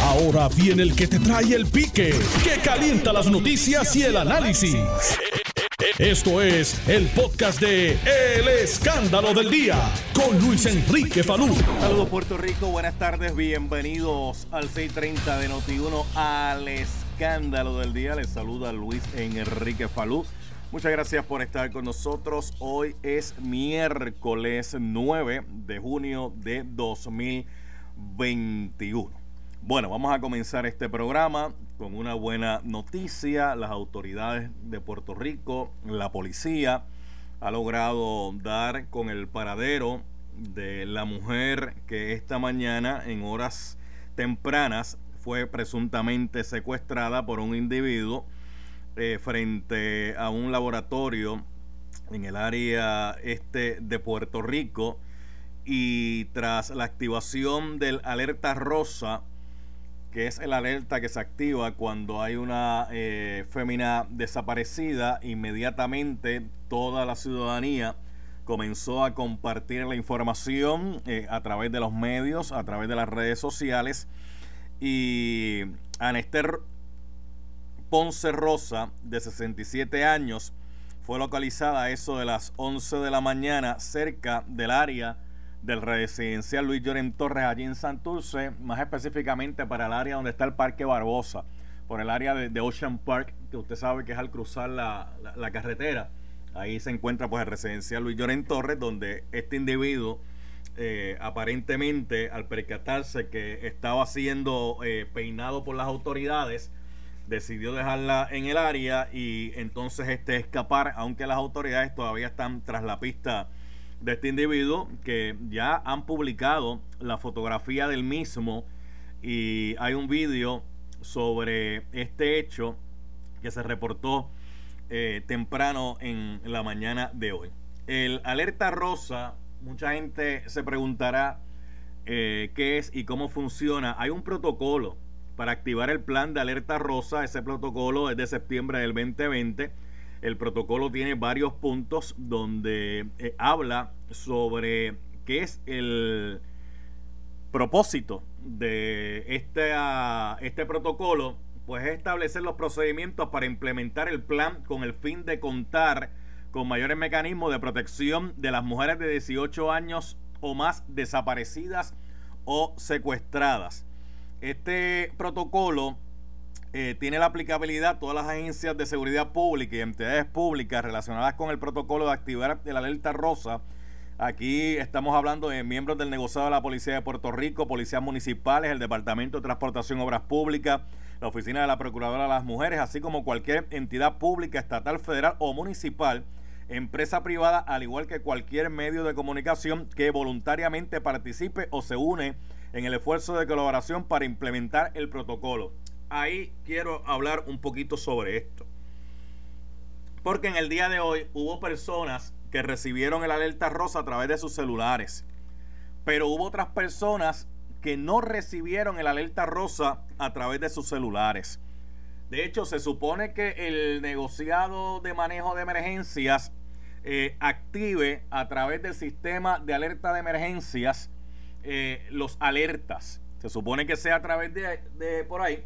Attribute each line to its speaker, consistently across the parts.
Speaker 1: Ahora viene el que te trae el pique, que calienta las noticias y el análisis. Esto es el podcast de El Escándalo del Día con Luis Enrique Falú.
Speaker 2: Saludos Puerto Rico, buenas tardes, bienvenidos al 630 de Noti1 al Escándalo del Día. Les saluda Luis Enrique Falú. Muchas gracias por estar con nosotros. Hoy es miércoles 9 de junio de 2021. Bueno, vamos a comenzar este programa con una buena noticia. Las autoridades de Puerto Rico, la policía, ha logrado dar con el paradero de la mujer que esta mañana en horas tempranas fue presuntamente secuestrada por un individuo eh, frente a un laboratorio en el área este de Puerto Rico y tras la activación del alerta rosa, que es el alerta que se activa cuando hay una eh, fémina desaparecida, inmediatamente toda la ciudadanía comenzó a compartir la información eh, a través de los medios, a través de las redes sociales. Y Anester Ponce Rosa, de 67 años, fue localizada a eso de las 11 de la mañana cerca del área del residencial Luis Lloren Torres allí en Santurce, más específicamente para el área donde está el Parque Barbosa, por el área de, Ocean Park, que usted sabe que es al cruzar la, carretera. Ahí se encuentra pues el residencial Luis Lloren Torres, donde este individuo eh, aparentemente al percatarse que estaba siendo eh, peinado por las autoridades, decidió dejarla en el área y entonces este escapar, aunque las autoridades todavía están tras la pista de este individuo, que ya han publicado la fotografía del mismo y hay un vídeo sobre este hecho que se reportó eh, temprano en la mañana de hoy. El alerta rosa, mucha gente se preguntará eh, qué es y cómo funciona. Hay un protocolo para activar el plan de alerta rosa. Ese protocolo es de septiembre del 2020. El protocolo tiene varios puntos donde eh, habla sobre qué es el propósito de este, este protocolo, pues es establecer los procedimientos para implementar el plan con el fin de contar con mayores mecanismos de protección de las mujeres de 18 años o más desaparecidas o secuestradas. Este protocolo eh, tiene la aplicabilidad todas las agencias de seguridad pública y entidades públicas relacionadas con el protocolo de activar el alerta rosa. Aquí estamos hablando de miembros del negociado de la Policía de Puerto Rico, policías municipales, el Departamento de Transportación y Obras Públicas, la Oficina de la Procuradora de las Mujeres, así como cualquier entidad pública, estatal, federal o municipal, empresa privada, al igual que cualquier medio de comunicación que voluntariamente participe o se une en el esfuerzo de colaboración para implementar el protocolo. Ahí quiero hablar un poquito sobre esto. Porque en el día de hoy hubo personas que recibieron el alerta rosa a través de sus celulares. Pero hubo otras personas que no recibieron el alerta rosa a través de sus celulares. De hecho, se supone que el negociado de manejo de emergencias eh, active a través del sistema de alerta de emergencias eh, los alertas. Se supone que sea a través de, por ahí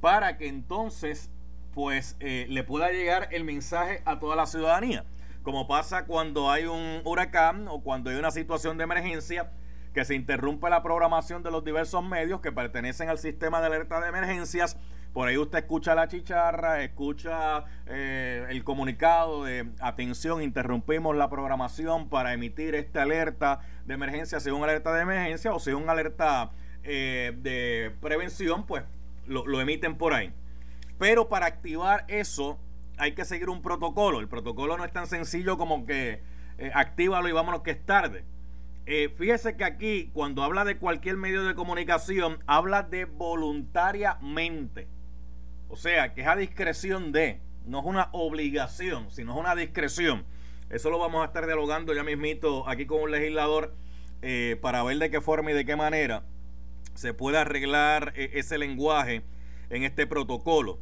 Speaker 2: para que entonces pues eh, le pueda llegar el mensaje a toda la ciudadanía. Como pasa cuando hay un huracán o cuando hay una situación de emergencia que se interrumpe la programación de los diversos medios que pertenecen al sistema de alerta de emergencias por ahí usted escucha la chicharra, escucha eh, el comunicado de atención, interrumpimos la programación para emitir esta alerta de emergencia, sea una alerta de emergencia o sea una alerta eh, de prevención, pues lo, emiten por ahí. Pero para activar eso hay que seguir un protocolo. El protocolo no es tan sencillo como que eh, actívalo y vámonos que es tarde. fíjese que aquí, cuando habla de cualquier medio de comunicación, habla de voluntariamente. O sea, que es a discreción de, no es una obligación, sino es una discreción. Eso lo vamos a estar dialogando ya mismito aquí con un legislador eh, para ver de qué forma y de qué manera se puede arreglar eh, ese lenguaje en este protocolo.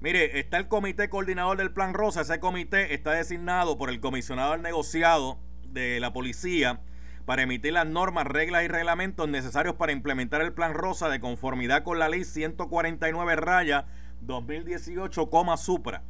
Speaker 2: Mire, está el comité coordinador del Plan Rosa. Ese comité está designado por el comisionado del negociado de la policía para emitir las normas, reglas y reglamentos necesarios para implementar el Plan Rosa de conformidad con la Ley 149 raya 2018, Supra.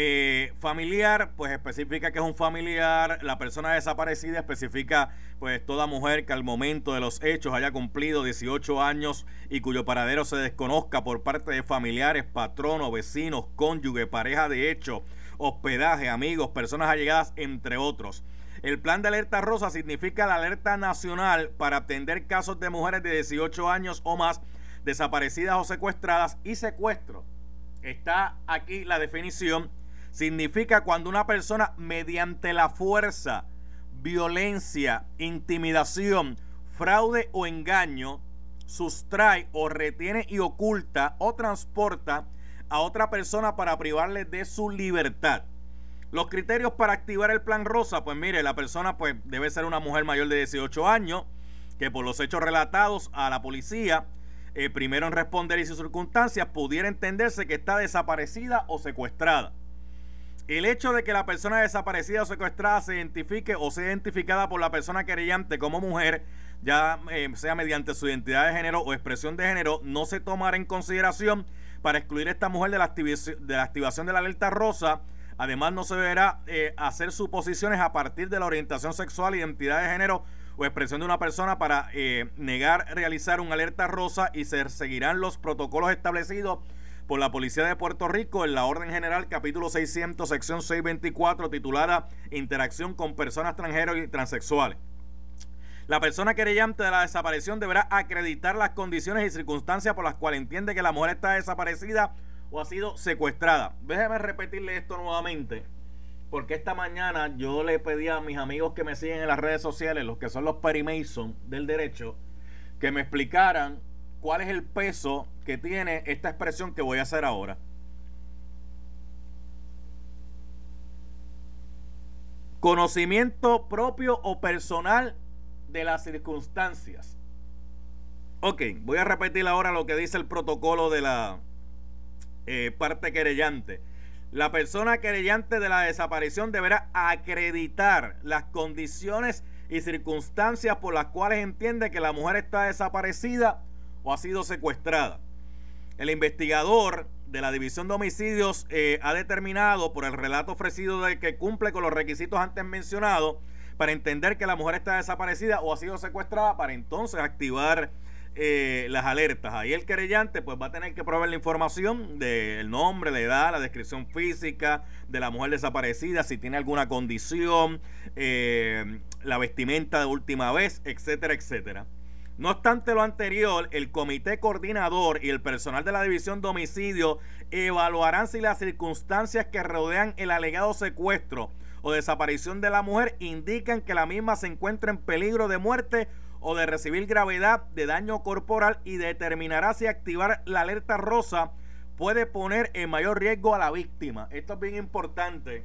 Speaker 2: Eh, familiar, pues especifica que es un familiar. La persona desaparecida especifica, pues, toda mujer que al momento de los hechos haya cumplido 18 años y cuyo paradero se desconozca por parte de familiares, patronos, vecinos, cónyuge, pareja de hecho, hospedaje, amigos, personas allegadas, entre otros. El plan de alerta rosa significa la alerta nacional para atender casos de mujeres de 18 años o más desaparecidas o secuestradas y secuestro. Está aquí la definición. Significa cuando una persona mediante la fuerza, violencia, intimidación, fraude o engaño sustrae o retiene y oculta o transporta a otra persona para privarle de su libertad. Los criterios para activar el plan rosa, pues mire, la persona pues debe ser una mujer mayor de 18 años, que por los hechos relatados a la policía, eh, primero en responder y sus circunstancias, pudiera entenderse que está desaparecida o secuestrada. El hecho de que la persona desaparecida o secuestrada se identifique o sea identificada por la persona querellante como mujer, ya eh, sea mediante su identidad de género o expresión de género, no se tomará en consideración. Para excluir a esta mujer de la, de la activación de la alerta rosa Además, no se deberá eh, hacer suposiciones a partir de la orientación sexual, identidad de género o expresión de una persona para eh, negar realizar una alerta rosa y se seguirán los protocolos establecidos por la Policía de Puerto Rico en la Orden General, capítulo 600, sección 624, titulada Interacción con personas extranjeras y transexuales. La persona querellante de la desaparición deberá acreditar las condiciones y circunstancias por las cuales entiende que la mujer está desaparecida o ha sido secuestrada. Déjeme repetirle esto nuevamente, porque esta mañana yo le pedí a mis amigos que me siguen en las redes sociales, los que son los Perry Mason del derecho, que me explicaran cuál es el peso que tiene esta expresión que voy a hacer ahora. Conocimiento propio o personal de las circunstancias. Ok, voy a repetir ahora lo que dice el protocolo de la, eh, parte querellante. La persona querellante de la desaparición deberá acreditar las condiciones y circunstancias por las cuales entiende que la mujer está desaparecida o ha sido secuestrada. El investigador de la División de Homicidios eh, ha determinado por el relato ofrecido de que cumple con los requisitos antes mencionados para entender que la mujer está desaparecida o ha sido secuestrada para entonces activar eh, las alertas. Ahí el querellante pues va a tener que proveer la información del nombre, la edad, la descripción física de la mujer desaparecida, si tiene alguna condición, eh, la vestimenta de última vez, etcétera, etcétera. No obstante lo anterior, el comité coordinador y el personal de la división de homicidio evaluarán si las circunstancias que rodean el alegado secuestro o desaparición de la mujer indican que la misma se encuentra en peligro de muerte o de recibir gravedad de daño corporal y determinará si activar la alerta rosa puede poner en mayor riesgo a la víctima. Esto es bien importante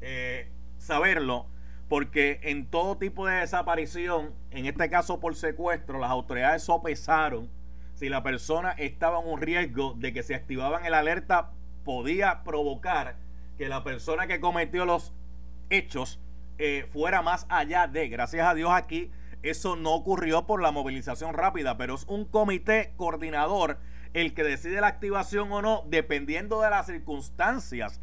Speaker 2: eh, saberlo porque en todo tipo de desaparición, en este caso por secuestro, las autoridades sopesaron si la persona estaba en un riesgo de que si activaban el alerta podía provocar que la persona que cometió los hechos eh, fuera más allá de, gracias a Dios aquí, eso no ocurrió por la movilización rápida, pero es un comité coordinador el que decide la activación o no, dependiendo de las circunstancias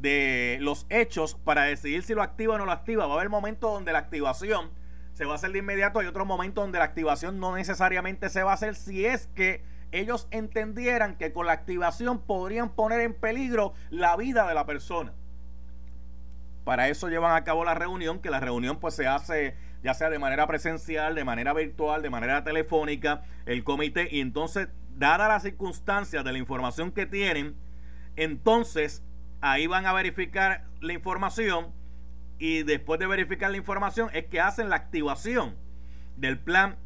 Speaker 2: de los hechos, para decidir si lo activa o no lo activa. Va a haber momentos donde la activación se va a hacer de inmediato, hay otros momentos donde la activación no necesariamente se va a hacer si es que ellos entendieran que con la activación podrían poner en peligro la vida de la persona. Para eso llevan a cabo la reunión, que la reunión pues se hace ya sea de manera presencial, de manera virtual, de manera telefónica, el comité, y entonces, dadas las circunstancias de la información que tienen, entonces ahí van a verificar la información y después de verificar la información es que hacen la activación del plan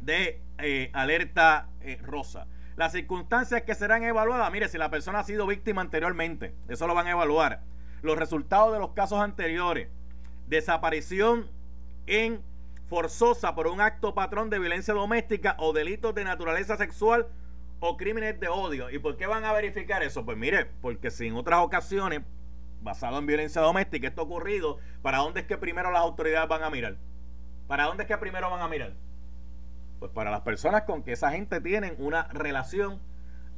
Speaker 2: de eh, alerta eh, rosa. Las circunstancias que serán evaluadas, mire, si la persona ha sido víctima anteriormente, eso lo van a evaluar. Los resultados de los casos anteriores, desaparición en forzosa por un acto patrón de violencia doméstica o delitos de naturaleza sexual o crímenes de odio. ¿Y por qué van a verificar eso? Pues mire, porque si en otras ocasiones, basado en violencia doméstica, esto ha ocurrido, ¿para dónde es que primero las autoridades van a mirar? ¿Para dónde es que primero van a mirar? Pues para las personas con que esa gente tienen una relación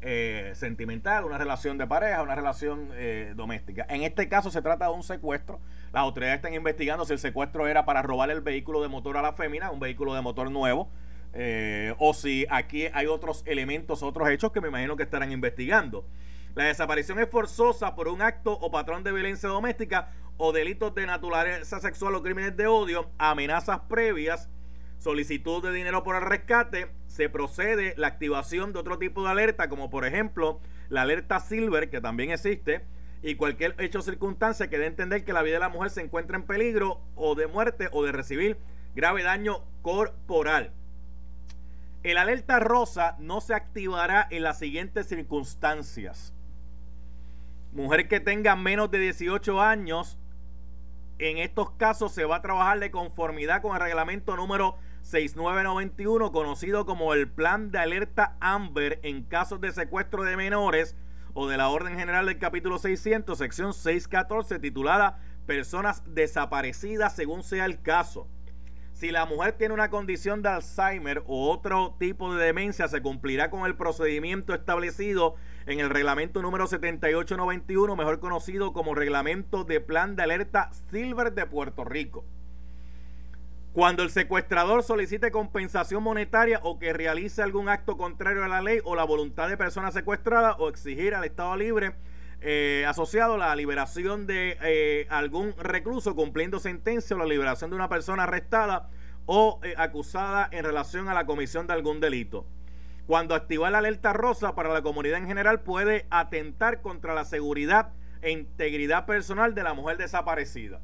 Speaker 2: eh, sentimental, una relación de pareja, una relación eh, doméstica. En este caso se trata de un secuestro. Las autoridades están investigando si el secuestro era para robar el vehículo de motor a la fémina, un vehículo de motor nuevo, eh, o si aquí hay otros elementos, otros hechos que me imagino que estarán investigando. La desaparición es forzosa por un acto o patrón de violencia doméstica o delitos de naturaleza sexual o crímenes de odio, amenazas previas, solicitud de dinero por el rescate, se procede la activación de otro tipo de alerta, como por ejemplo la alerta Silver, que también existe, y cualquier hecho o circunstancia que dé entender que la vida de la mujer se encuentra en peligro o de muerte o de recibir grave daño corporal. El alerta rosa no se activará en las siguientes circunstancias. Mujer que tenga menos de 18 años, en estos casos se va a trabajar de conformidad con el reglamento número 6991, conocido como el Plan de Alerta Amber en casos de secuestro de menores o de la Orden General del capítulo 600, sección 614, titulada Personas desaparecidas según sea el caso. Si la mujer tiene una condición de Alzheimer o otro tipo de demencia, se cumplirá con el procedimiento establecido en el reglamento número 7891, mejor conocido como reglamento de plan de alerta Silver de Puerto Rico. Cuando el secuestrador solicite compensación monetaria o que realice algún acto contrario a la ley o la voluntad de persona secuestrada o exigir al Estado libre eh, asociado a la liberación de eh, algún recluso cumpliendo sentencia o la liberación de una persona arrestada o eh, acusada en relación a la comisión de algún delito. Cuando activa la alerta rosa para la comunidad en general puede atentar contra la seguridad e integridad personal de la mujer desaparecida.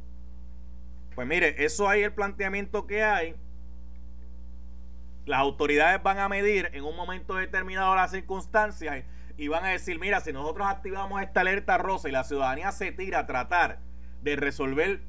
Speaker 2: Pues mire, eso ahí el planteamiento que hay. Las autoridades van a medir en un momento determinado las circunstancias y van a decir, mira, si nosotros activamos esta alerta rosa y la ciudadanía se tira a tratar de resolver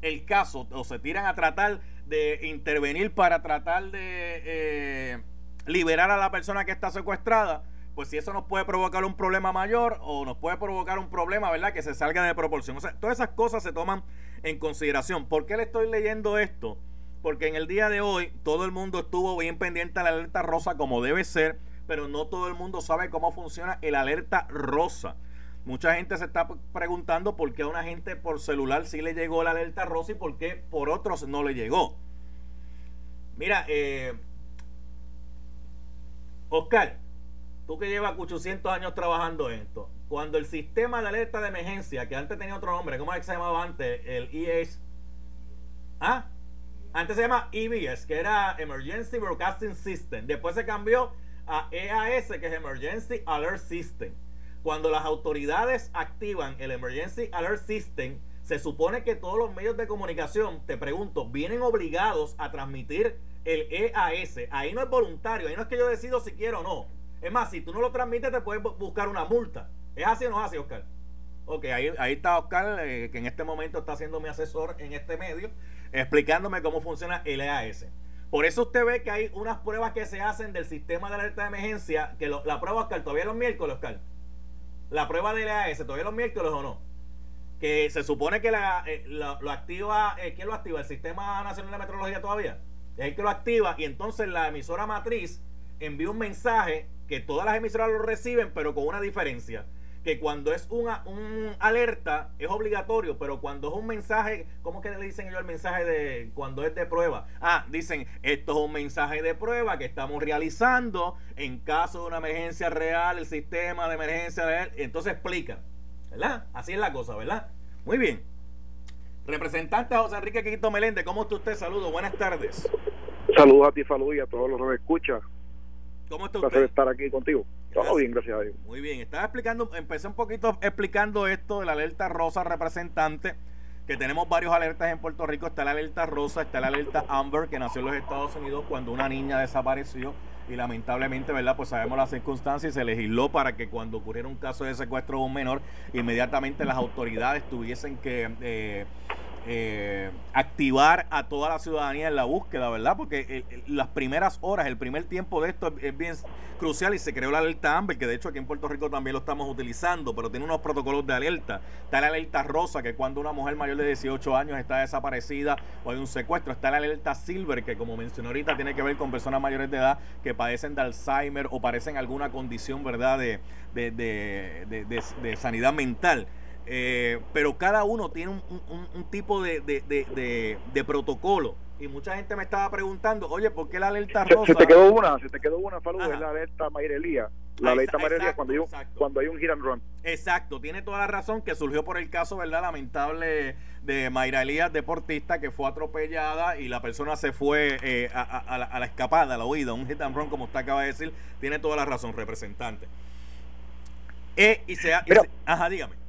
Speaker 2: el caso o se tiran a tratar de intervenir para tratar de eh, liberar a la persona que está secuestrada, pues si eso nos puede provocar un problema mayor o nos puede provocar un problema, ¿verdad? Que se salga de proporción. O sea, todas esas cosas se toman en consideración. ¿Por qué le estoy leyendo esto? Porque en el día de hoy todo el mundo estuvo bien pendiente a la alerta rosa como debe ser pero no todo el mundo sabe cómo funciona el alerta rosa. Mucha gente se está preguntando por qué a una gente por celular sí le llegó la alerta rosa y por qué por otros no le llegó. Mira, eh, Oscar, tú que llevas 800 años trabajando en esto, cuando el sistema de alerta de emergencia, que antes tenía otro nombre, ¿cómo es que se llamaba antes? El ES. ¿Ah? Antes se llama EBS, que era Emergency Broadcasting System. Después se cambió a EAS, que es Emergency Alert System. Cuando las autoridades activan el Emergency Alert System, se supone que todos los medios de comunicación, te pregunto, vienen obligados a transmitir el EAS. Ahí no es voluntario, ahí no es que yo decido si quiero o no. Es más, si tú no lo transmites, te puedes buscar una multa. ¿Es así o no es así, Oscar? Ok, ahí, ahí está Oscar, eh, que en este momento está siendo mi asesor en este medio, explicándome cómo funciona el EAS. Por eso usted ve que hay unas pruebas que se hacen del sistema de alerta de emergencia, que la prueba, Oscar, todavía los miércoles, Oscar. La prueba del EAS, todavía los miércoles o no. Que se supone que la, eh, lo, activa, eh, ¿quién lo activa? ¿El Sistema Nacional de Meteorología todavía? Es el que lo activa y entonces la emisora matriz envía un mensaje que todas las emisoras lo reciben, pero con una diferencia que cuando es una un alerta es obligatorio, pero cuando es un mensaje, ¿cómo que le dicen ellos el mensaje de cuando es de prueba? Ah, dicen, esto es un mensaje de prueba que estamos realizando en caso de una emergencia real, el sistema de emergencia de él, entonces explica, ¿verdad? Así es la cosa, ¿verdad? Muy bien. Representante José Enrique Quito Meléndez, ¿cómo está usted? Saludos, buenas tardes.
Speaker 3: Saludos a ti, Falú, y a todos los que me escuchan.
Speaker 2: ¿Cómo está
Speaker 3: usted? estar aquí contigo. Todo bien, gracias a Dios.
Speaker 2: Muy bien. Estaba explicando, empecé un poquito explicando esto de la alerta rosa representante, que tenemos varios alertas en Puerto Rico. Está la alerta rosa, está la alerta Amber, que nació en los Estados Unidos cuando una niña desapareció y lamentablemente, ¿verdad? Pues sabemos las circunstancias y se legisló para que cuando ocurriera un caso de secuestro de un menor, inmediatamente las autoridades tuviesen que... Eh, eh, activar a toda la ciudadanía en la búsqueda, ¿verdad? Porque las primeras horas, el primer tiempo de esto es, bien crucial y se creó la alerta Amber, que de hecho aquí en Puerto Rico también lo estamos utilizando, pero tiene unos protocolos de alerta. Está la alerta rosa, que cuando una mujer mayor de 18 años está desaparecida o hay un secuestro. Está la alerta silver, que como mencioné ahorita, tiene que ver con personas mayores de edad que padecen de Alzheimer o padecen alguna condición, ¿verdad?, de, de, de, de sanidad mental. Eh, pero cada uno tiene un, tipo de, protocolo. Y mucha gente me estaba preguntando, oye, ¿por qué la alerta rosa?
Speaker 3: Se, te quedó una, se te quedó una, Falú, es la alerta Mairelía. La alerta Mairelía cuando, hay, cuando hay un hit and run.
Speaker 2: Exacto, tiene toda la razón que surgió por el caso, ¿verdad? Lamentable de Mayra Elías, deportista, que fue atropellada y la persona se fue eh, a, la, escapada, a la huida, un hit and run, como usted acaba de decir. Tiene toda la razón, representante. Eh, y se, ajá, dígame.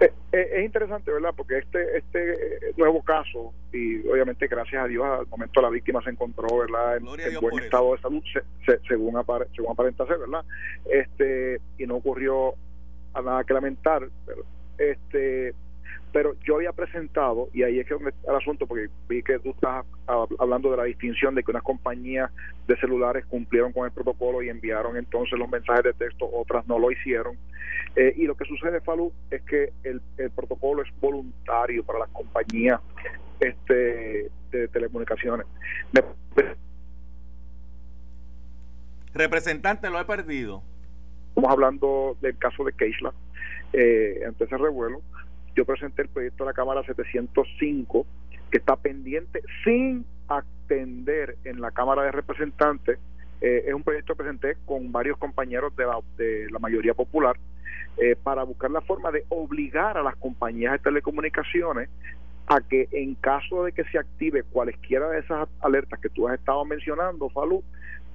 Speaker 3: Eh, eh, es interesante, ¿verdad? Porque este este eh, nuevo caso, y obviamente gracias a Dios al momento la víctima se encontró, ¿verdad? En, buen estado de salud, según, según aparenta ser, ¿verdad? Este, y no ocurrió a nada que lamentar, pero este pero yo había presentado, y ahí es que es el asunto, porque vi que tú estás hablando de la distinción de que unas compañías de celulares cumplieron con el protocolo y enviaron entonces los mensajes de texto, otras no lo hicieron. Eh, y lo que sucede, Falú, es que el, protocolo es voluntario para las compañías este, de telecomunicaciones.
Speaker 2: Representante, lo he perdido.
Speaker 3: Estamos hablando del caso de Keisla, eh, ante ese revuelo yo presenté el proyecto de la Cámara 705, que está pendiente sin atender en la Cámara de Representantes. Eh, es un proyecto que presenté con varios compañeros de la, de la mayoría popular eh, para buscar la forma de obligar a las compañías de telecomunicaciones a que en caso de que se active cualesquiera de esas alertas que tú has estado mencionando, Falú,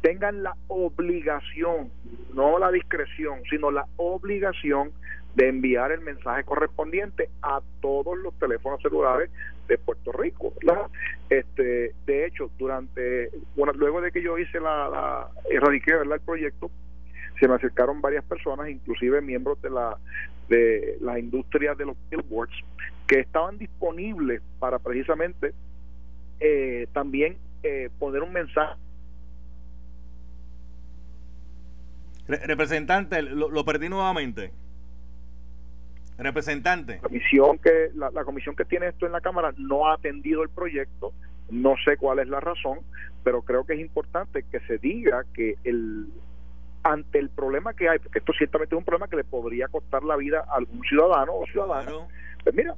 Speaker 3: tengan la obligación, no la discreción, sino la obligación de enviar el mensaje correspondiente a todos los teléfonos celulares de Puerto Rico. Este, de hecho, durante luego de que yo hice la, la erradiqué ¿verdad? el proyecto, se me acercaron varias personas, inclusive miembros de la de la industria de los billboards, que estaban disponibles para precisamente eh, también eh, poner un mensaje
Speaker 2: Representante, lo, perdí nuevamente. Representante.
Speaker 3: La comisión, que, la, comisión que tiene esto en la Cámara no ha atendido el proyecto, no sé cuál es la razón, pero creo que es importante que se diga que el ante el problema que hay, porque esto ciertamente es un problema que le podría costar la vida a algún ciudadano o ciudadana, pues mira,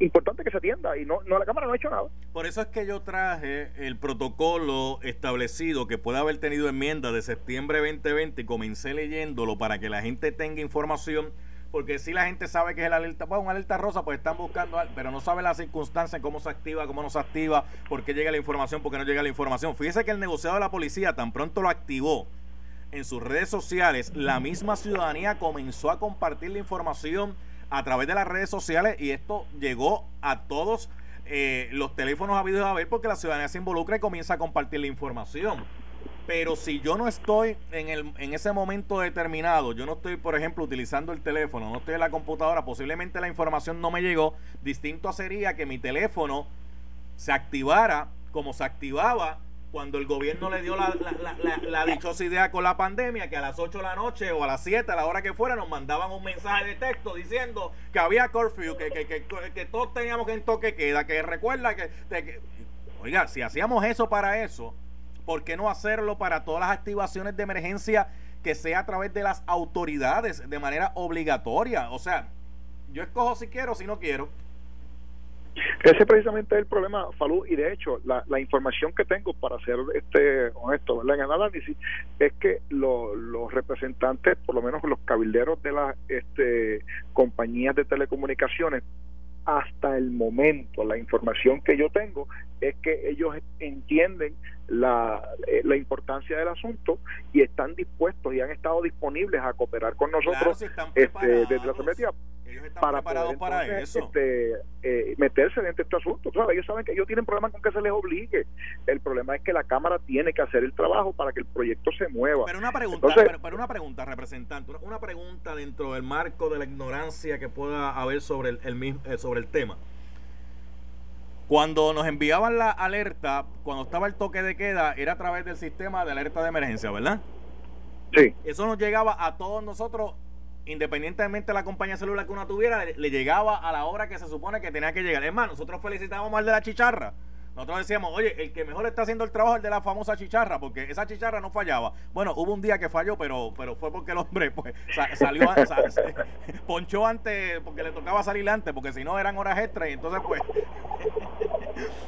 Speaker 3: importante que se atienda y no, no la Cámara no ha hecho nada.
Speaker 2: Por eso es que yo traje el protocolo establecido que puede haber tenido enmienda de septiembre 2020 y comencé leyéndolo para que la gente tenga información porque si la gente sabe que es el alerta, bueno, una alerta rosa, pues están buscando, pero no sabe las circunstancias, cómo se activa, cómo no se activa, por qué llega la información, por qué no llega la información. Fíjese que el negociado de la policía tan pronto lo activó en sus redes sociales, la misma ciudadanía comenzó a compartir la información a través de las redes sociales y esto llegó a todos eh, los teléfonos habidos a ver porque la ciudadanía se involucra y comienza a compartir la información. Pero si yo no estoy en, el, en ese momento determinado, yo no estoy, por ejemplo, utilizando el teléfono, no estoy en la computadora, posiblemente la información no me llegó. Distinto sería que mi teléfono se activara como se activaba cuando el gobierno le dio la, la, dichosa idea con la pandemia, que a las 8 de la noche o a las 7, a la hora que fuera, nos mandaban un mensaje de texto diciendo que había curfew, que, que, que, que todos teníamos que en toque queda, que recuerda que, Oiga, si hacíamos eso para eso, ¿por qué no hacerlo para todas las activaciones de emergencia que sea a través de las autoridades de manera obligatoria? O sea, yo escojo si quiero o si no quiero.
Speaker 3: Ese precisamente es el problema, Falú, y de hecho la, la información que tengo para ser este honesto ¿verdad? en el análisis es que los representantes, por lo menos los cabilderos de las este, compañías de telecomunicaciones, hasta el momento, la información que yo tengo es que ellos entienden la, eh, la importancia del asunto y están dispuestos y han estado disponibles a cooperar con nosotros este, desde la Secretaría
Speaker 2: para poder, para eso.
Speaker 3: Este, eh, meterse dentro de este asunto. ellos saben que ellos tienen problemas con que se les obligue. El problema es que la Cámara tiene que hacer el trabajo para que el proyecto se mueva.
Speaker 2: Pero una pregunta, pero, una pregunta, representante, una, pregunta dentro del marco de la ignorancia que pueda haber sobre el, el, eh, sobre el tema. Cuando nos enviaban la alerta, cuando estaba el toque de queda, era a través del sistema de alerta de emergencia, ¿verdad?
Speaker 3: Sí.
Speaker 2: Eso nos llegaba a todos nosotros, independientemente de la compañía celular que uno tuviera, le, llegaba a la hora que se supone que tenía que llegar. Es más, nosotros felicitábamos al de la chicharra. Nosotros decíamos, oye, el que mejor está haciendo el trabajo es el de la famosa chicharra, porque esa chicharra no fallaba. Bueno, hubo un día que falló, pero pero fue porque el hombre pues salió, ponchó antes, porque le tocaba salir antes, porque si no eran horas extras y entonces pues...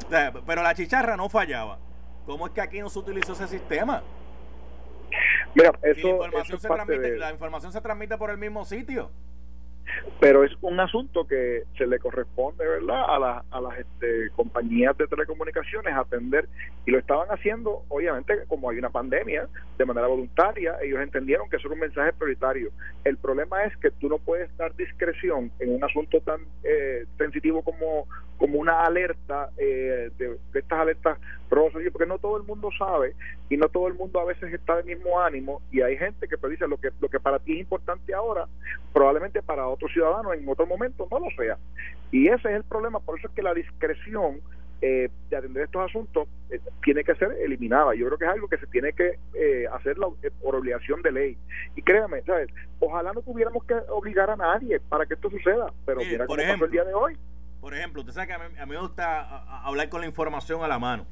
Speaker 2: pero la chicharra no fallaba. ¿Cómo es que aquí no se utilizó ese sistema?
Speaker 3: Mira, eso,
Speaker 2: la, información se transmite, la información se transmite por el mismo sitio
Speaker 3: pero es un asunto que se le corresponde verdad a, a las este, compañías de telecomunicaciones atender. Y lo estaban haciendo obviamente como hay una pandemia de manera voluntaria. Ellos entendieron que eso era un mensaje prioritario. El problema es que tú no puedes dar discreción en un asunto tan eh, sensitivo como como una alerta eh, de, estas alertas rosas, porque no todo el mundo sabe y no todo el mundo a veces está del mismo ánimo. Y hay gente que pues, dice lo que lo que para ti es importante ahora, probablemente para otro ciudadano en otro momento no lo sea. Y ese es el problema, por eso es que la discreción eh, de atender estos asuntos eh, tiene que ser eliminada. Yo creo que es algo que se tiene que hacer por obligación de ley. Y créame, ¿sabes? ojalá no tuviéramos que obligar a nadie para que esto suceda, pero mira cómo pasó el día de hoy.
Speaker 2: Por ejemplo, usted sabe que a mí, me gusta hablar con la información a la mano.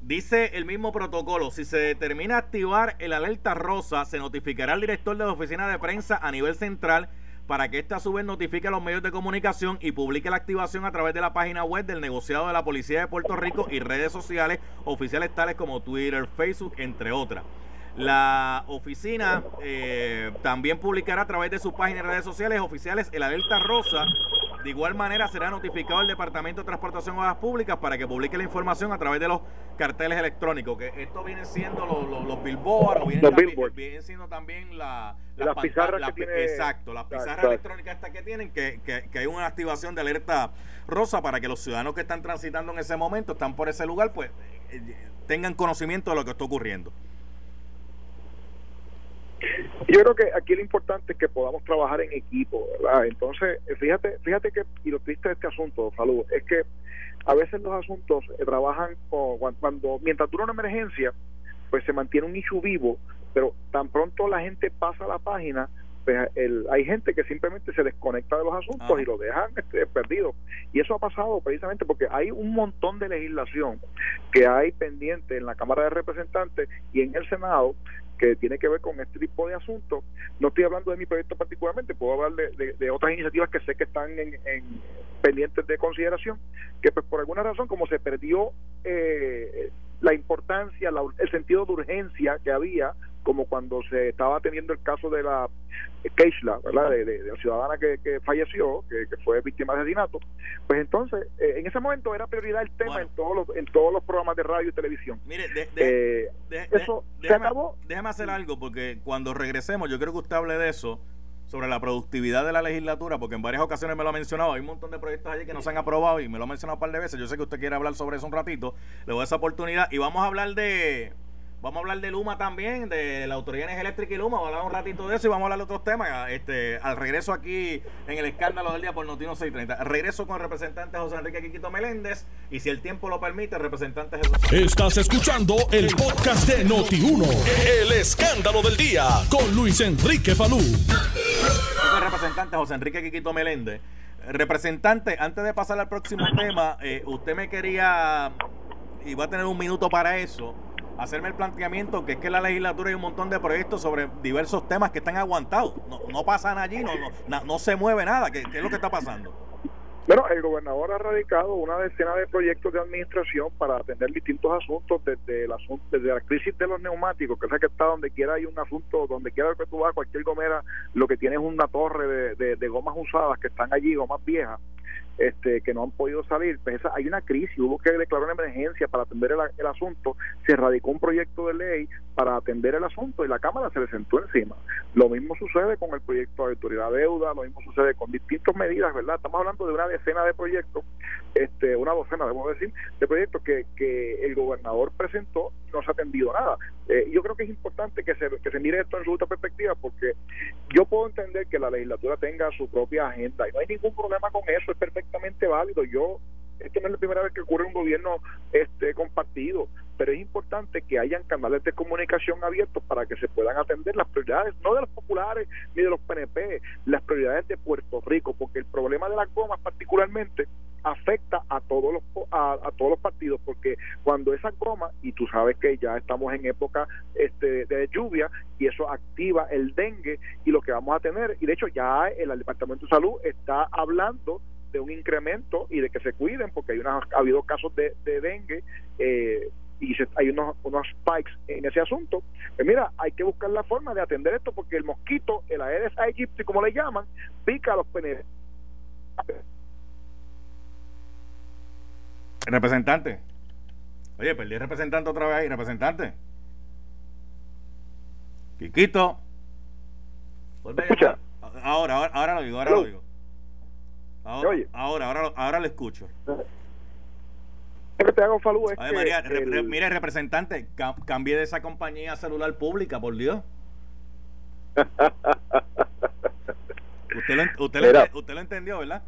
Speaker 2: Dice el mismo protocolo, si se determina activar el alerta rosa, se notificará al director de la oficina de prensa a nivel central para que éste a su vez notifique a los medios de comunicación y publique la activación a través de la página web del negociado de la Policía de Puerto Rico y redes sociales oficiales tales como Twitter, Facebook, entre otras. La oficina eh, también publicará a través de sus páginas y redes sociales oficiales el alerta rosa de igual manera será notificado el Departamento de Transportación y Obras Públicas para que publique la información a través de los carteles electrónicos, que esto viene siendo los, los, billboards, o vienen, siendo también la,
Speaker 3: las pizarras
Speaker 2: Exacto, las pizarras electrónicas estas que tienen, que, que, hay una activación de alerta rosa para que los ciudadanos que están transitando en ese momento, están por ese lugar, pues eh, tengan conocimiento de lo que está ocurriendo.
Speaker 3: Yo creo que aquí lo importante es que podamos trabajar en equipo, ¿verdad? Entonces, fíjate, fíjate que, y lo triste de este asunto, salud, es que a veces los asuntos eh, trabajan cuando, mientras dura una emergencia, pues se mantiene un issue vivo, pero tan pronto la gente pasa la página, pues hay gente que simplemente se desconecta de los asuntos y lo dejan este, perdido. Y eso ha pasado precisamente porque hay un montón de legislación que hay pendiente en la Cámara de Representantes y en el Senado que tiene que ver con este tipo de asuntos. No estoy hablando de mi proyecto particularmente, puedo hablar de, otras iniciativas que sé que están en, pendientes de consideración, que pues por alguna razón como se perdió eh, la importancia, el sentido de urgencia que había como cuando se estaba teniendo el caso de la Keishla, ¿verdad? De, la ciudadana que, falleció, que, fue víctima de asesinato, pues entonces, eh, en ese momento era prioridad el tema en todos los en todos los programas de radio y televisión.
Speaker 2: Mire, eh, eso se acabó. Déjame hacer algo, porque cuando regresemos, yo creo que usted hable de eso, sobre la productividad de la legislatura, porque en varias ocasiones me lo ha mencionado, hay un montón de proyectos allí que no se han aprobado y me lo ha mencionado un par de veces, yo sé que usted quiere hablar sobre eso un ratito, le doy esa oportunidad y vamos a hablar de Vamos a hablar de Luma también, de la Autoridad Eléctrica y Luma. Vamos a hablar un ratito de eso y vamos a hablar de otros temas. Este, al regreso aquí en el escándalo del día por Notino 630. Regreso con el representante José Enrique Quiquito Meléndez y si el tiempo lo permite, el representante Jesús.
Speaker 1: Estás escuchando el podcast de Noti1. El escándalo del día con Luis Enrique Falú.
Speaker 2: el representante José Enrique Quiquito Meléndez. Representante, antes de pasar al próximo tema, eh, usted me quería, y va a tener un minuto para eso hacerme el planteamiento que es que la legislatura hay un montón de proyectos sobre diversos temas que están aguantados. No, no pasan allí, no, no, no se mueve nada. ¿Qué, es lo que está pasando?
Speaker 3: Bueno, el gobernador ha radicado una decena de proyectos de administración para atender distintos asuntos desde, el asunto, desde la crisis de los neumáticos, que es que está donde quiera hay un asunto, donde quiera que tú vas, cualquier gomera, lo que tiene es una torre de, de gomas usadas que están allí, gomas viejas, este, que no han podido salir, pues hay una crisis, hubo que declarar una emergencia para atender el, asunto, se radicó un proyecto de ley para atender el asunto y la Cámara se le sentó encima. Lo mismo sucede con el proyecto de autoridad de deuda, lo mismo sucede con distintas medidas, ¿verdad? Estamos hablando de una decena de proyectos, este, una docena, debo decir, de proyectos que, que el gobernador presentó no se ha atendido nada. Eh, yo creo que es importante que se, que se mire esto en su otra perspectiva porque yo puedo entender que la legislatura tenga su propia agenda y no hay ningún problema con eso, es perfectamente válido. Yo esto no es la primera vez que ocurre un gobierno este compartido, pero es importante que hayan canales de comunicación abiertos para que se puedan atender las prioridades, no de los populares ni de los PNP, las prioridades de Puerto Rico, porque el problema de las gomas particularmente afecta a todos los a, todos los partidos porque cuando esa goma y tú sabes que ya estamos en época este, de lluvia y eso activa el dengue y lo que vamos a tener y de hecho ya el departamento de salud está hablando de un incremento y de que se cuiden porque hay una, ha habido casos de, dengue eh, y hay unos, unos spikes en ese asunto. Pues mira, hay que buscar la forma de atender esto porque el mosquito, el Aedes aegypti, como le llaman, pica a los
Speaker 2: Representante. Oye, perdí el representante otra vez ahí, representante. Quiquito.
Speaker 3: Escucha.
Speaker 2: Ahora, ahora, ahora lo digo, ahora lo digo. Ahora, ahora, ahora, ahora, lo escucho.
Speaker 3: Que te hago, Falú,
Speaker 2: es María, mire, representante, cambié de esa compañía celular pública, por Dios. usted, lo, usted, usted lo entendió, ¿verdad?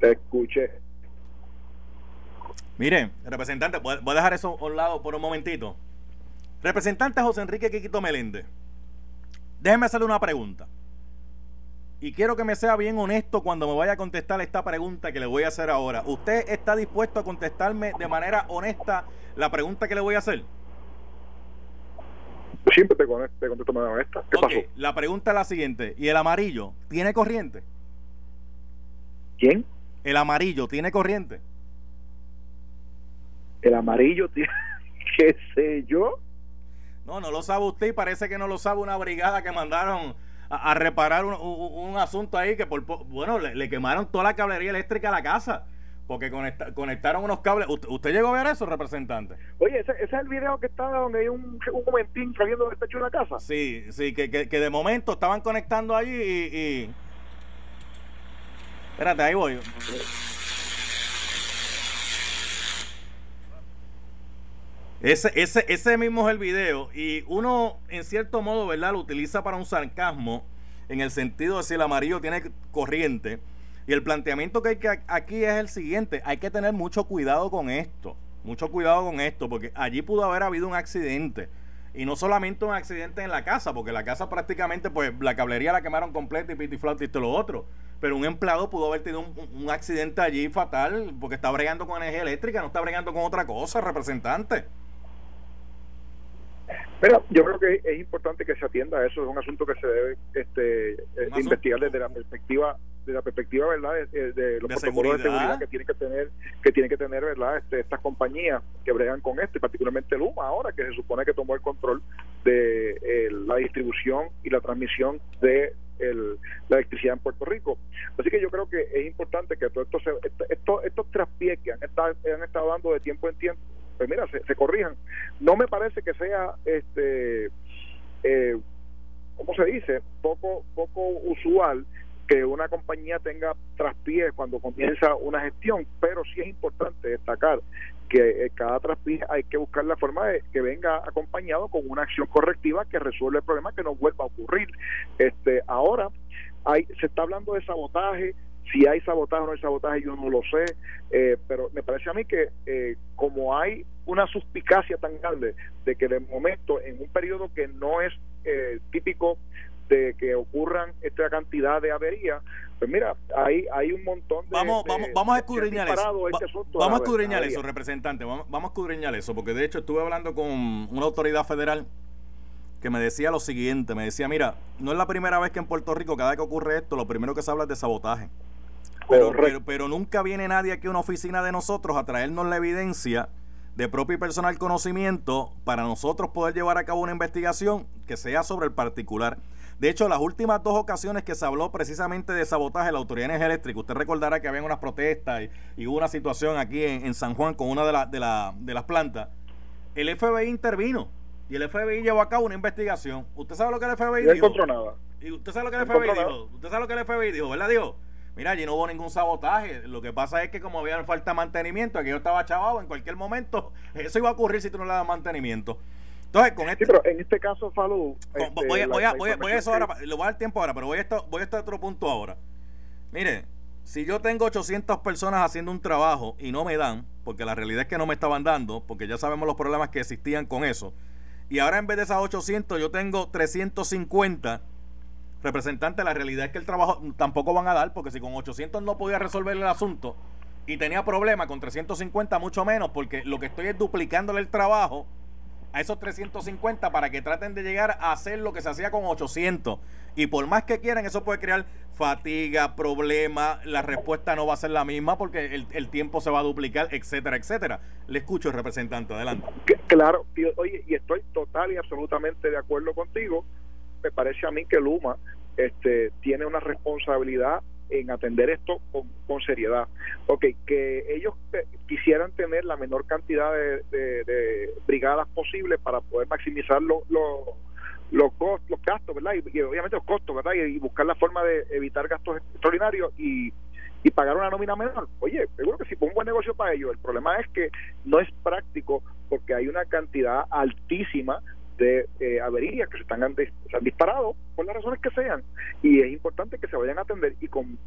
Speaker 3: Te escuché.
Speaker 2: Mire, representante, voy a dejar eso a un lado por un momentito. Representante José Enrique Quiquito Meléndez, déjeme hacerle una pregunta. Y quiero que me sea bien honesto cuando me vaya a contestar esta pregunta que le voy a hacer ahora. ¿Usted está dispuesto a contestarme de manera honesta la pregunta que le voy a hacer?
Speaker 3: Siempre te, contesto de manera honesta. ¿Qué pasó?
Speaker 2: La pregunta es la siguiente. ¿Y el amarillo tiene corriente?
Speaker 3: ¿Quién?
Speaker 2: El amarillo tiene corriente.
Speaker 3: El amarillo tiene, qué sé yo.
Speaker 2: No, no lo sabe usted y parece que no lo sabe una brigada que mandaron a, reparar un, asunto ahí que por bueno le, quemaron toda la cablería eléctrica a la casa porque conectaron unos cables. ¿Usted, llegó a ver eso, representante?
Speaker 3: Oye, ese, es el video que está donde hay un, un momentín saliendo del techo de la casa.
Speaker 2: Sí, sí, que, que, de momento estaban conectando allí y, y... Espérate, ahí voy. Ese, ese, ese mismo es el video y uno en cierto modo, ¿verdad? Lo utiliza para un sarcasmo en el sentido de si el amarillo tiene corriente. Y el planteamiento que hay que aquí es el siguiente, hay que tener mucho cuidado con esto, mucho cuidado con esto, porque allí pudo haber habido un accidente. Y no solamente un accidente en la casa, porque la casa prácticamente, pues la cablería la quemaron completa y piti y y todo lo otro. Pero un empleado pudo haber tenido un, un accidente allí fatal, porque está bregando con energía eléctrica, no está bregando con otra cosa, representante.
Speaker 3: Mira, yo creo que es importante que se atienda a eso, es un asunto que se debe este, eh, investigar desde la perspectiva de la perspectiva verdad de, los protocolos de seguridad que tienen que tener que tienen que tener verdad este, estas compañías que bregan con esto y particularmente Luma ahora que se supone que tomó el control de la distribución y la transmisión de la electricidad en Puerto Rico. Así que yo creo que es importante que todo esto se, esto, estos traspiés que han estado, han estado dando de tiempo en tiempo pues mira, se, corrijan. No me parece que sea, este, eh, ¿cómo se dice? Poco, poco usual que una compañía tenga traspiés cuando comienza una gestión, pero sí es importante destacar que eh, cada traspié hay que buscar la forma de que venga acompañado con una acción correctiva que resuelva el problema que no vuelva a ocurrir. Este, ahora hay, se está hablando de sabotaje, si hay sabotaje o no hay sabotaje, yo no lo sé, eh, pero me parece a mí que eh, como hay una suspicacia tan grande de que de momento, en un periodo que no es eh, típico de que ocurran esta cantidad de averías, pues mira, hay, hay un montón de...
Speaker 2: Vamos, vamos, vamos a escudriñar eso. Este vamos a escudriñar eso, representante, vamos, vamos a escudriñar eso, porque de hecho estuve hablando con una autoridad federal que me decía lo siguiente, me decía, mira, no es la primera vez que en Puerto Rico, cada vez que ocurre esto, lo primero que se habla es de sabotaje. Pero, pero, nunca viene nadie aquí a una oficina de nosotros a traernos la evidencia de propio y personal conocimiento para nosotros poder llevar a cabo una investigación que sea sobre el particular. De hecho, las últimas dos ocasiones que se habló precisamente de sabotaje de la Autoridad Eléctrica, usted recordará que había unas protestas y, hubo una situación aquí en, San Juan con una de, de, de las plantas. El FBI intervino y el FBI llevó a cabo una investigación. ¿Usted sabe lo que el FBI
Speaker 3: no dijo? nada.
Speaker 2: ¿Y usted sabe lo que el FBI dijo? ¿Usted sabe lo que el FBI dijo? ¿Verdad? Dijo, Mira, allí no hubo ningún sabotaje. Lo que pasa es que como había falta de mantenimiento, aquí yo estaba chavado, en cualquier momento eso iba a ocurrir si tú no le das mantenimiento. Entonces, con este,
Speaker 3: sí, pero en este caso, Falú.
Speaker 2: Este, voy, a, voy, a, voy, a, eso ahora, le voy a dar tiempo ahora, pero voy a, esto, voy a este otro punto ahora. Mire, si yo tengo 800 personas haciendo un trabajo y no me dan, porque la realidad es que no me estaban dando, porque ya sabemos los problemas que existían con eso, y ahora en vez de esas 800 yo tengo 350 representantes, la realidad es que el trabajo tampoco van a dar, porque si con 800 no podía resolver el asunto y tenía problemas, con 350 mucho menos, porque lo que estoy es duplicándole el trabajo a esos 350 para que traten de llegar a hacer lo que se hacía con 800. Y por más que quieran, eso puede crear fatiga, problema, la respuesta no va a ser la misma porque el, tiempo se va a duplicar, etcétera, etcétera. Le escucho, representante, adelante.
Speaker 3: Claro, y, oye, y estoy total y absolutamente de acuerdo contigo. Me parece a mí que Luma este, tiene una responsabilidad en atender esto con, seriedad. Ok, que ellos eh, quisieran tener la menor cantidad de, brigadas posible para poder maximizar los los los gastos, ¿verdad? Y, obviamente los costos, ¿verdad? Y, buscar la forma de evitar gastos extraordinarios y, y pagar una nómina menor. Oye, seguro que sí, fue un buen negocio para ellos. El problema es que no es práctico porque hay una cantidad altísima de eh, averías que se están se han disparado por las razones que sean y es importante que se vayan a atender y con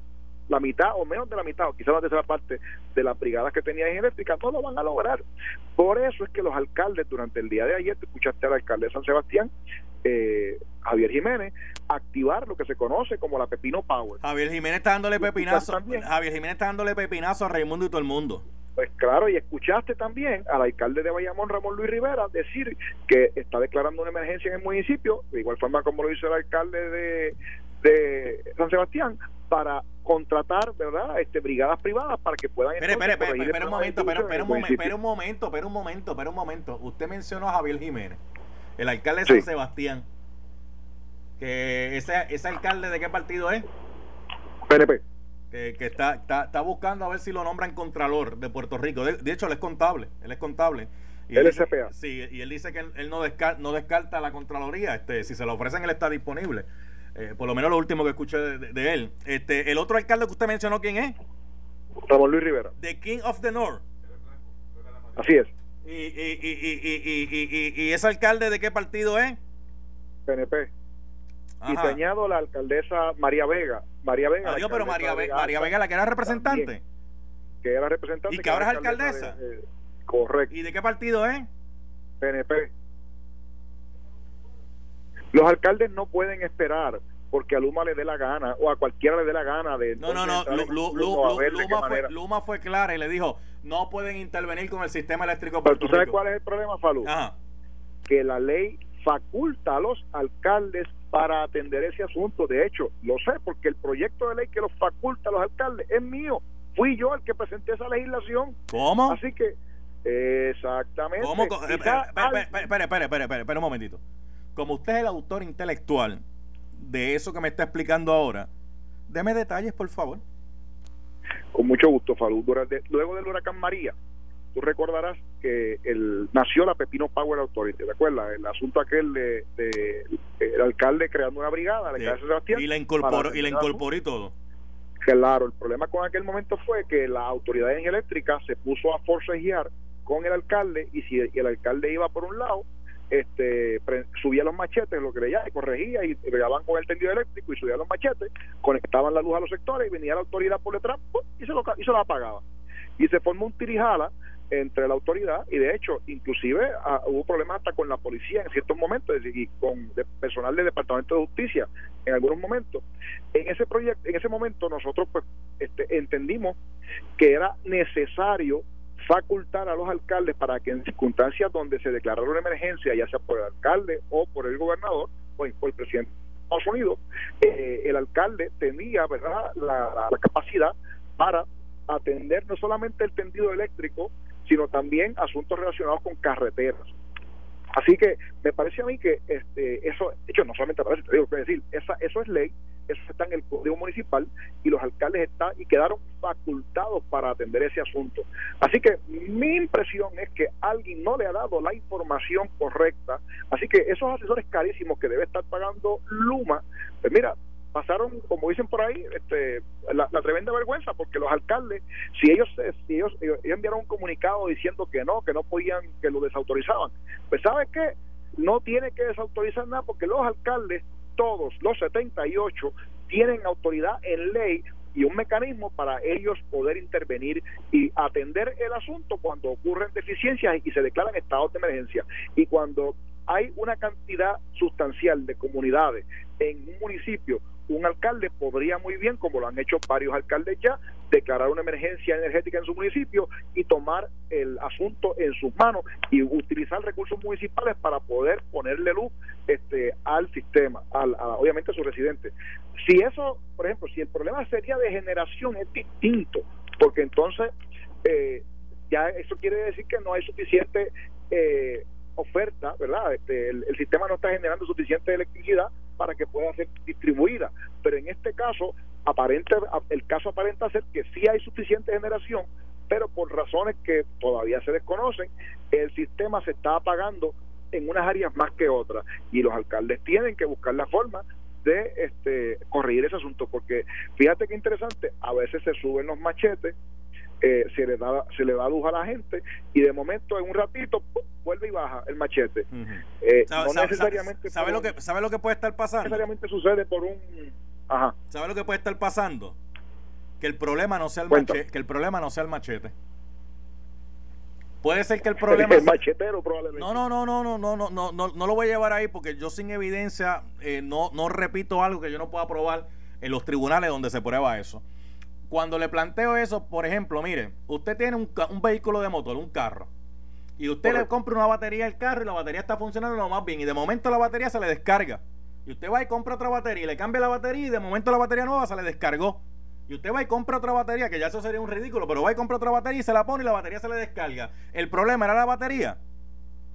Speaker 3: la mitad o menos de la mitad o quizás la tercera parte de las brigadas que tenía en eléctrica no lo van a lograr por eso es que los alcaldes durante el día de ayer te escuchaste al alcalde de San Sebastián eh, Javier Jiménez activar lo que se conoce como la Pepino Power.
Speaker 2: Javier Jiménez está dándole pepinazo. Javier Jiménez está dándole pepinazo a Raimundo y todo el mundo.
Speaker 3: Pues claro, y escuchaste también al alcalde de Bayamón, Ramón Luis Rivera, decir que está declarando una emergencia en el municipio, de igual forma como lo hizo el alcalde de, de San Sebastián, para contratar, ¿verdad?, este, brigadas privadas para que puedan...
Speaker 2: Espera, espera, espera, un momento, espera, un momento, espera un momento, espera un momento, espera un momento. Usted mencionó a Javier Jiménez, el alcalde de San Sebastián. Que ese, ese alcalde de qué partido es?
Speaker 3: PNP
Speaker 2: que, está, está, buscando a ver si lo nombran Contralor de Puerto Rico. De, hecho, él es contable, él es contable.
Speaker 3: Y él, CPA.
Speaker 2: Sí, y él dice que él, no, descarta, no descarta la Contraloría. Este, si se lo ofrecen, él está disponible. Eh, por lo menos lo último que escuché de, él. Este, el otro alcalde que usted mencionó, ¿quién es?
Speaker 3: Ramón Luis Rivera.
Speaker 2: The King of the North.
Speaker 3: Así es.
Speaker 2: ¿Y, y, y, y, y ese alcalde de qué partido es?
Speaker 3: PNP. Y te añado la alcaldesa María Vega, María Vega.
Speaker 2: Adiós, pero María, Vega, María Vega, la que era representante.
Speaker 3: que era representante.
Speaker 2: Y que, ahora es alcaldesa.
Speaker 3: correcto.
Speaker 2: ¿Y de qué partido es?
Speaker 3: PNP. Los alcaldes no pueden esperar porque a Luma le dé la gana o a cualquiera le dé la gana de...
Speaker 2: No, no, no, Luma, fue, Luma, fue, clara y le dijo, no pueden intervenir con el sistema eléctrico.
Speaker 3: Pero tú sabes cuál es el problema, Falú. Que la ley faculta a los alcaldes para atender ese asunto. De hecho, lo sé porque el proyecto de ley que los faculta a los alcaldes es mío. Fui yo el que presenté esa legislación.
Speaker 2: ¿Cómo?
Speaker 3: Así que, exactamente.
Speaker 2: ¿Cómo? Espera, espera, espera, espera, un momentito. Como usted es el autor intelectual de eso que me está explicando ahora, deme detalles, por favor.
Speaker 3: Con mucho gusto, Falú. Luego del huracán María, tú recordarás que el, nació la Pepino Power Authority, ¿te acuerdas? El asunto aquel de, el alcalde creando una brigada,
Speaker 2: Y la incorporó, y la incorporó y todo.
Speaker 3: Claro, el problema con aquel momento fue que la autoridad de energía eléctrica se puso a forcejear con el alcalde y si el alcalde iba por un lado, este subía los machetes, lo creía y corregía y pegaban con el tendido eléctrico y subía los machetes, conectaban la luz a los sectores y venía la autoridad por detrás y se lo, y se lo apagaba. Y se formó un tirijala entre la autoridad y de hecho inclusive ah, hubo problemas hasta con la policía en ciertos momentos y con personal del departamento de justicia en algunos momentos. En ese proyecto en ese momento nosotros pues este, entendimos que era necesario facultar a los alcaldes para que en circunstancias donde se declarara una emergencia ya sea por el alcalde o por el gobernador o por el presidente de Estados Unidos eh, el alcalde tenía verdad la capacidad para atender no solamente el tendido eléctrico sino también asuntos relacionados con carreteras. Así que me parece a mí que este, eso, hecho, no solamente parece, te digo, es decir, esa, eso es ley, eso está en el Código Municipal y los alcaldes están y quedaron facultados para atender ese asunto. Así que mi impresión es que alguien no le ha dado la información correcta. Así que esos asesores carísimos que debe estar pagando Luma, pues mira, pasaron, como dicen por ahí, este, la, tremenda vergüenza, porque los alcaldes, si ellos, si ellos, enviaron un comunicado diciendo que no, que no podían, que lo desautorizaban, pues ¿sabe qué? No tiene que desautorizar nada porque los alcaldes, todos, los 78, tienen autoridad en ley y un mecanismo para ellos poder intervenir y atender el asunto cuando ocurren deficiencias y se declaran estados de emergencia. Y cuando hay una cantidad sustancial de comunidades en un municipio un alcalde podría muy bien, como lo han hecho varios alcaldes ya, declarar una emergencia energética en su municipio y tomar el asunto en sus manos y utilizar recursos municipales para poder ponerle luz este al sistema, al, obviamente a sus residentes. Si eso, por ejemplo, si el problema sería de generación es distinto, porque entonces eh, ya eso quiere decir que no hay suficiente eh, oferta, ¿verdad? Este, el, sistema no está generando suficiente electricidad para que pueda ser distribuida. Pero en este caso, aparente, el caso aparenta ser que sí hay suficiente generación, pero por razones que todavía se desconocen, el sistema se está apagando en unas áreas más que otras y los alcaldes tienen que buscar la forma de este corregir ese asunto porque fíjate qué interesante a veces se suben los machetes eh, se le da se le da luz a la gente y de momento en un ratito vuelve y baja el machete.
Speaker 2: Eh, no necesariamente sabe lo que sabe lo que puede estar pasando
Speaker 3: necesariamente sucede por un ajá.
Speaker 2: Sabe lo que puede estar pasando que el problema no sea el machete que el problema no sea el machete. Puede ser que el problema.
Speaker 3: El machetero, probablemente.
Speaker 2: No, no, no, no, no, no, no, no, no, no lo voy a llevar ahí porque yo sin evidencia eh, no, no repito algo que yo no pueda probar en los tribunales donde se prueba eso cuando le planteo eso, por ejemplo, mire, usted tiene un, vehículo de motor, un carro, y usted le compra una batería al carro y la batería está funcionando lo más bien, y de momento la batería se le descarga. Y usted va y compra otra batería y le cambia la batería y de momento la batería nueva se le descargó. Y usted va y compra otra batería, que ya eso sería un ridículo, pero va y compra otra batería y se la pone y la batería se le descarga. ¿El problema era la batería?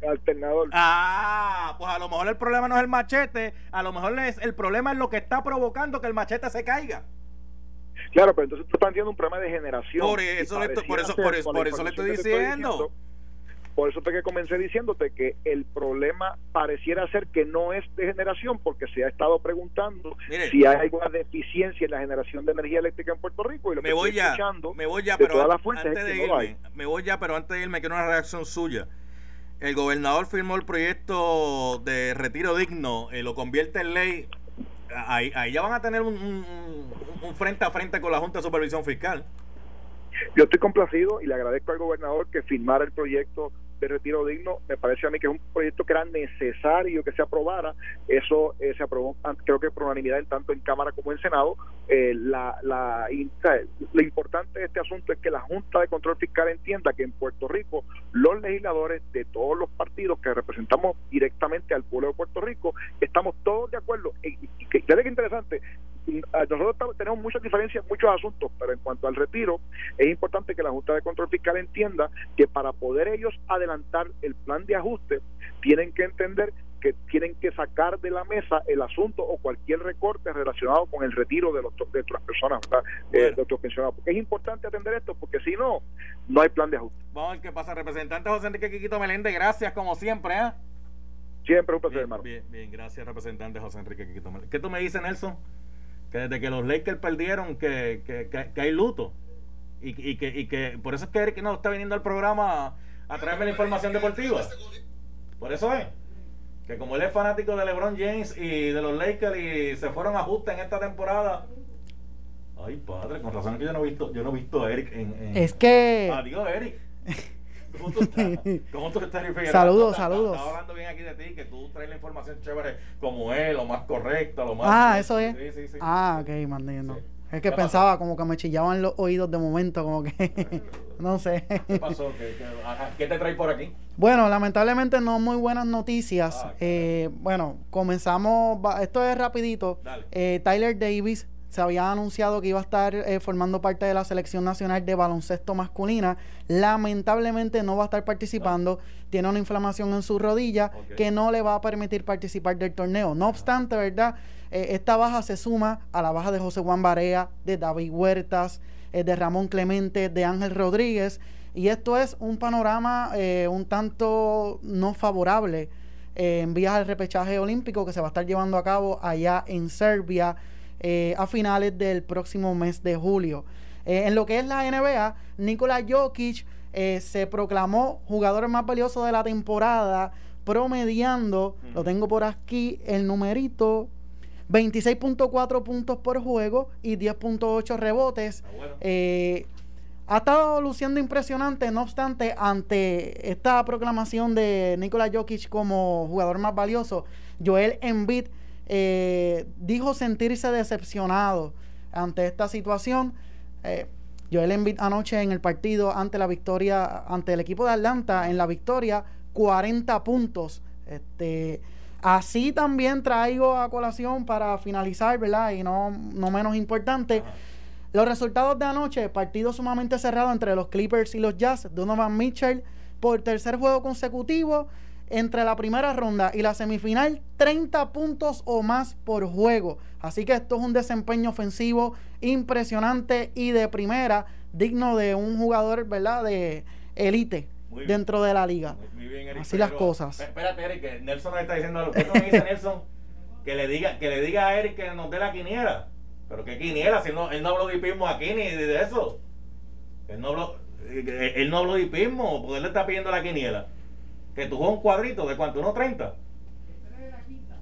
Speaker 3: alternador.
Speaker 2: Ah, pues a lo mejor el problema no es el machete, a lo mejor es, el problema es lo que está provocando que el machete se caiga.
Speaker 3: Claro, pero entonces tú estás teniendo un problema de generación.
Speaker 2: Por eso, le, por eso, por eso, por eso le estoy diciendo.
Speaker 3: Por eso te que comencé diciéndote que el problema pareciera ser que no es de generación, porque se ha estado preguntando si hay alguna deficiencia en la generación de energía eléctrica en Puerto Rico. Y lo
Speaker 2: me, voy ya, me voy ya, pero antes de irme, me voy ya, pero antes de irme quiero una reacción suya. El gobernador firmó el proyecto de retiro digno, eh, lo convierte en ley ahí, ya van a tener un, un, frente a frente con la Junta de Supervisión Fiscal.
Speaker 3: Yo estoy complacido y le agradezco al gobernador que firmara el proyecto de retiro digno, me parece a mí que es un proyecto que era necesario que se aprobara, eso eh, se aprobó creo que por unanimidad tanto en Cámara como en Senado, eh, la, la, lo importante de este asunto es que la Junta de Control Fiscal entienda que en Puerto Rico los legisladores de todos los partidos que representamos directamente al pueblo de Puerto Rico estamos todos de acuerdo, y, que, ya que interesante, nosotros tenemos muchas diferencias en muchos asuntos, pero en cuanto al retiro, es importante que la Junta de Control Fiscal entienda que para poder ellos adelantar el plan de ajuste, tienen que entender que tienen que sacar de la mesa el asunto o cualquier recorte relacionado con el retiro de, los, de otras personas, eh, de otros pensionados. Porque es importante atender esto, porque si no, no hay plan de ajuste.
Speaker 2: Vamos a ver qué pasa. Representante José Enrique Quiquito Meléndez, gracias como siempre. ¿eh?
Speaker 3: Siempre un placer,
Speaker 2: hermano. Bien, bien, gracias, representante José Enrique Quiquito Meléndez. ¿Qué tú me dices, Nelson? Que desde que los Lakers perdieron, que, que, que, hay luto. Y, y, que, y que por eso es que Eric no está viniendo al programa a traerme la información deportiva. Por eso es. Que como él es fanático de LeBron James y de los Lakers y se fueron a ajuste en esta temporada. Ay, padre, con razón que yo no he visto, yo no he visto a Eric en,
Speaker 4: Es que.
Speaker 2: Adiós, Eric. ¿Cómo tú estás? ¿Cómo tú estás,
Speaker 4: Saludos, saludos.
Speaker 2: Estaba hablando bien aquí de ti, que tú traes la información chévere como él, lo más correcto, lo más.
Speaker 4: Ah, eso es. Sí, sí, sí. Ah, ok, mandando. Es que pensaba como que me chillaban los oídos de momento, como que no sé.
Speaker 2: ¿Qué pasó? ¿Qué, te trae por aquí?
Speaker 4: Bueno, lamentablemente no muy buenas noticias. Ah, eh, bueno, comenzamos, esto es rapidito. Eh, Tyler Davis se había anunciado que iba a estar eh, formando parte de la selección nacional de baloncesto masculina. Lamentablemente no va a estar participando. Tiene una inflamación en su rodilla que no le va a permitir participar del torneo. No obstante, ¿verdad? Eh, esta baja se suma a la baja de José Juan Barea, de David Huertas, eh, de Ramón Clemente, de Ángel Rodríguez. Y esto es un panorama un tanto no favorable en vías al repechaje olímpico que se va a estar llevando a cabo allá en Serbia eh, a finales del próximo mes de julio. Eh, en lo que es la NBA, Nikola Jokic eh, se proclamó jugador más valioso de la temporada, promediando, lo tengo por aquí, el numerito, 26.4 puntos por juego y 10.8 rebotes. Eh, ha estado luciendo impresionante, no obstante, ante esta proclamación de Nikola Jokic como jugador más valioso, Joel Embiid eh, dijo sentirse decepcionado ante esta situación. Eh, Joel Embiid anoche en el partido ante la victoria, ante el equipo de Atlanta, en la victoria, 40 puntos. Este, así también traigo a colación para finalizar, ¿verdad? Y no, no menos importante. Los resultados de anoche, partido sumamente cerrado entre los Clippers y los Jazz. Donovan Mitchell por tercer juego consecutivo entre la primera ronda y la semifinal 30 puntos o más por juego. Así que esto es un desempeño ofensivo impresionante y de primera, digno de un jugador, ¿verdad? De élite dentro de la liga. Así las cosas.
Speaker 2: Espérate, Eric, que Nelson le está diciendo a ¿Qué me dice Nelson? Que le diga, que le diga a Eric que nos dé la quiniela. Pero qué quiniela, si no, él no habló de hipismo aquí ni de eso. Él no habló, él no habló de hipismo, porque él le está pidiendo la quiniela que tú un cuadrito de cuánto, unos 30.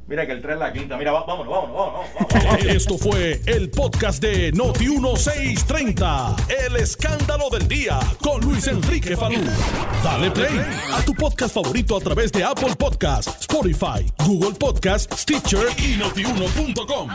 Speaker 2: Mira que el 3 es la quinta. Mira, vámonos, vámonos, vámonos, vámonos,
Speaker 1: Esto fue el podcast de Noti 1630. El escándalo del día con Luis Enrique Falú. Dale play a tu podcast favorito a través de Apple Podcasts, Spotify, Google Podcasts, Stitcher y notiuno.com.